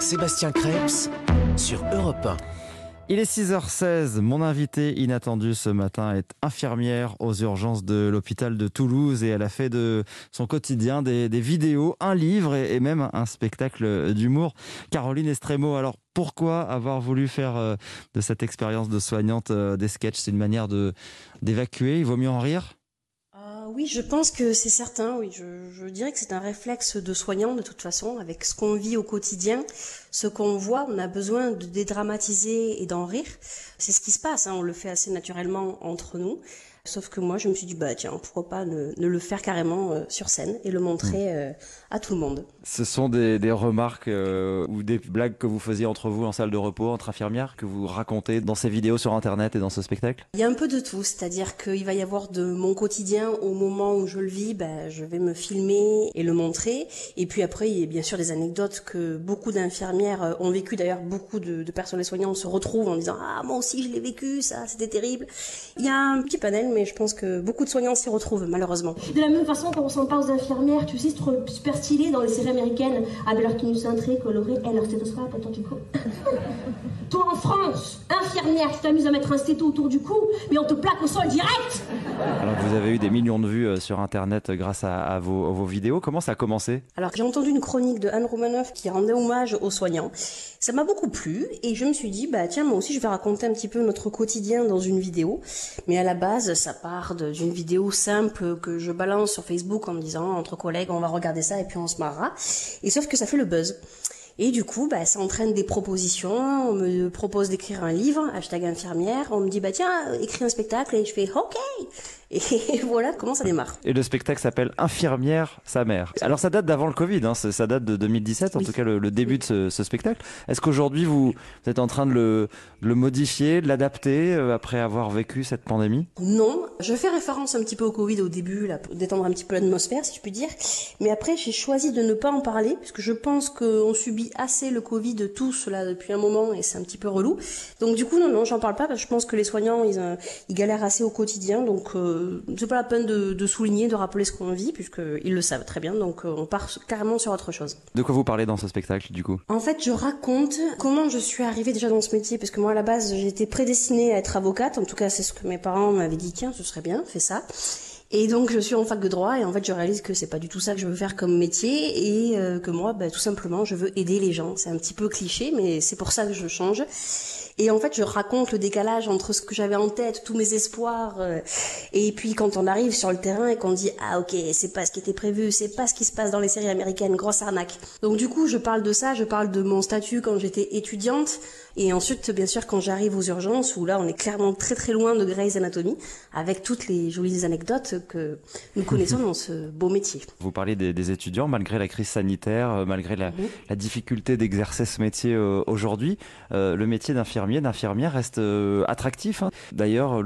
Sébastien Krebs sur Europe 1. Il est 6h16. Mon invité inattendu ce matin est infirmière aux urgences de l'hôpital de Toulouse et elle a fait de son quotidien des, vidéos, un livre et, et, même un spectacle d'humour. Caroline Estremo, alors pourquoi avoir voulu faire euh, de cette expérience de soignante euh, des sketchs? C'est une manière d'évacuer, il vaut mieux en rire? Oui, je pense que c'est certain. Oui, je, je dirais que c'est un réflexe de soignant de toute façon, avec ce qu'on vit au quotidien, ce qu'on voit. On a besoin de dédramatiser et d'en rire. C'est ce qui se passe. Hein, on le fait assez naturellement entre nous. Sauf que moi, je me suis dit, bah tiens, pourquoi pas ne, ne le faire carrément euh, sur scène et le montrer euh, à tout le monde. Ce sont des, des remarques euh, ou des blagues que vous faisiez entre vous en salle de repos, entre infirmières, que vous racontez dans ces vidéos sur Internet et dans ce spectacle? Il y a un peu de tout, c'est-à-dire qu'il va y avoir de mon quotidien au moment où je le vis, bah, je vais me filmer et le montrer. Et puis après, il y a bien sûr des anecdotes que beaucoup d'infirmières ont vécu. D'ailleurs, beaucoup de, de personnels soignants se retrouvent en disant, ah moi aussi je l'ai vécu, ça c'était terrible. Il y a un petit panel, mais je pense que beaucoup de soignants s'y retrouvent, malheureusement. De la même façon, quand on s'en parle aux infirmières, tu sais, c'est trop super stylé dans les séries américaines, avec leur tenue cintrée, colorée, et leur stéthoscope, attends, tu coup. Toi, en France, infirmière, tu t'amuses à mettre un stéto autour du cou, mais on te plaque au sol direct Alors vous avez eu des millions de vues euh, sur Internet grâce à, à, vos, à vos, vidéos. Comment ça a commencé? Alors j'ai entendu une chronique de Anne Romanoff qui rendait hommage aux soignants. Ça m'a beaucoup plu et je me suis dit, bah tiens, moi aussi je vais raconter un petit peu notre quotidien dans une vidéo. Mais à la base, ça part d'une vidéo simple que je balance sur Facebook en me disant, entre collègues, on va regarder ça et puis on se marrera. Et sauf que ça fait le buzz. Et du coup, bah, ça entraîne des propositions. On me propose d'écrire un livre, hashtag infirmière. On me dit, bah tiens, écris un spectacle. Et je fais, ok. Et voilà comment ça démarre. Et le spectacle s'appelle Infirmière, sa mère. Alors ça date d'avant le Covid, hein, ça date de 2017, en oui. tout cas le, le début de ce, ce spectacle. Est-ce qu'aujourd'hui vous, vous, êtes en train de le, de le modifier, de l'adapter euh, après avoir vécu cette pandémie? Non, je fais référence un petit peu au Covid au début, là, pour détendre un petit peu l'atmosphère, si je puis dire. Mais après, j'ai choisi de ne pas en parler, puisque je pense qu'on subit assez le Covid tous là depuis un moment et c'est un petit peu relou. Donc du coup, non, non, j'en parle pas parce que je pense que les soignants, ils, euh, ils galèrent assez au quotidien, donc euh, c'est pas la peine de, de, souligner, de rappeler ce qu'on vit, puisqu'ils le savent très bien, donc on part carrément sur autre chose. De quoi vous parlez dans ce spectacle, du coup? En fait, je raconte comment je suis arrivée déjà dans ce métier, parce que moi, à la base, j'étais prédestinée à être avocate, en tout cas, c'est ce que mes parents m'avaient dit, tiens, ce serait bien, fais ça. Et donc je suis en fac de droit et en fait je réalise que c'est pas du tout ça que je veux faire comme métier et euh, que moi bah, tout simplement je veux aider les gens. C'est un petit peu cliché mais c'est pour ça que je change. Et en fait, je raconte le décalage entre ce que j'avais en tête, tous mes espoirs, euh, et puis quand on arrive sur le terrain et qu'on dit ah ok, c'est pas ce qui était prévu, c'est pas ce qui se passe dans les séries américaines, grosse arnaque. Donc du coup, je parle de ça, je parle de mon statut quand j'étais étudiante, et ensuite bien sûr quand j'arrive aux urgences où là on est clairement très très loin de Grey's Anatomy, avec toutes les jolies anecdotes que nous connaissons dans ce beau métier. Vous parlez des, des étudiants malgré la crise sanitaire, malgré la, mmh. la difficulté d'exercer ce métier euh, aujourd'hui, euh, le métier d'infirmière d'infirmière reste euh, attractif. Hein. D'ailleurs,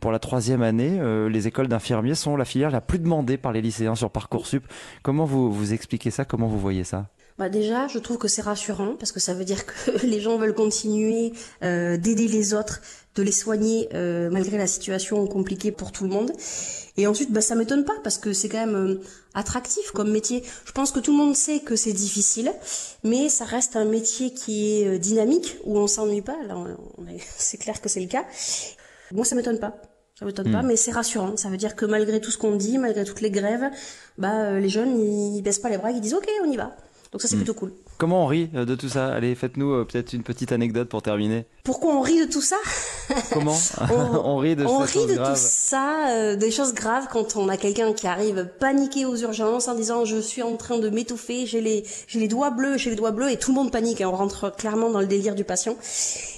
pour la troisième année, euh, les écoles d'infirmiers sont la filière la plus demandée par les lycéens sur Parcoursup. Comment vous, vous expliquez ça? Comment vous voyez ça? Bah déjà, je trouve que c'est rassurant parce que ça veut dire que les gens veulent continuer euh, d'aider les autres, de les soigner euh, malgré la situation compliquée pour tout le monde. Et ensuite, bah ça m'étonne pas parce que c'est quand même euh, attractif comme métier. Je pense que tout le monde sait que c'est difficile, mais ça reste un métier qui est euh, dynamique où on s'ennuie pas. Là, c'est clair que c'est le cas. Moi, ça m'étonne pas. Ça m'étonne mmh. pas, mais c'est rassurant. Ça veut dire que malgré tout ce qu'on dit, malgré toutes les grèves, bah les jeunes ils baissent pas les bras, ils disent ok, on y va. Donc ça c'est mmh. plutôt cool. Comment on rit de tout ça? Allez, faites-nous euh, peut-être une petite anecdote pour terminer. Pourquoi on rit de tout ça? Comment? On, on, rit de, on rit de tout ça, euh, des choses graves quand on a quelqu'un qui arrive paniqué aux urgences en disant je suis en train de m'étouffer, j'ai les j'ai les doigts bleus, j'ai les doigts bleus et tout le monde panique. Hein, on rentre clairement dans le délire du patient.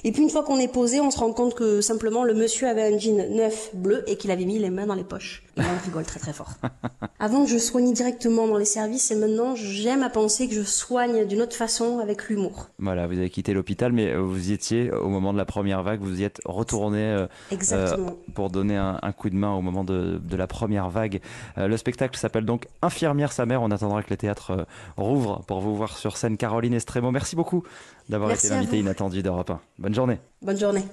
Et puis une fois qu'on est posé, on se rend compte que simplement le monsieur avait un jean neuf bleu et qu'il avait mis les mains dans les poches. Et on rigole très très fort. Avant, je soignais directement dans les services et maintenant, j'aime à penser que je soigne d'une autre façon avec l'humour. Voilà, vous avez quitté l'hôpital, mais vous y étiez au moment de la première vague, vous y êtes retourné euh, Exactement. Euh, pour donner un, un, coup de main au moment de, de la première vague. Euh, le spectacle s'appelle donc Infirmière sa mère. On attendra que les théâtres euh, rouvrent pour vous voir sur scène. Caroline Estremo, merci beaucoup d'avoir été l'invité inattendu d'Europe 1. Bonne journée. Bonne journée.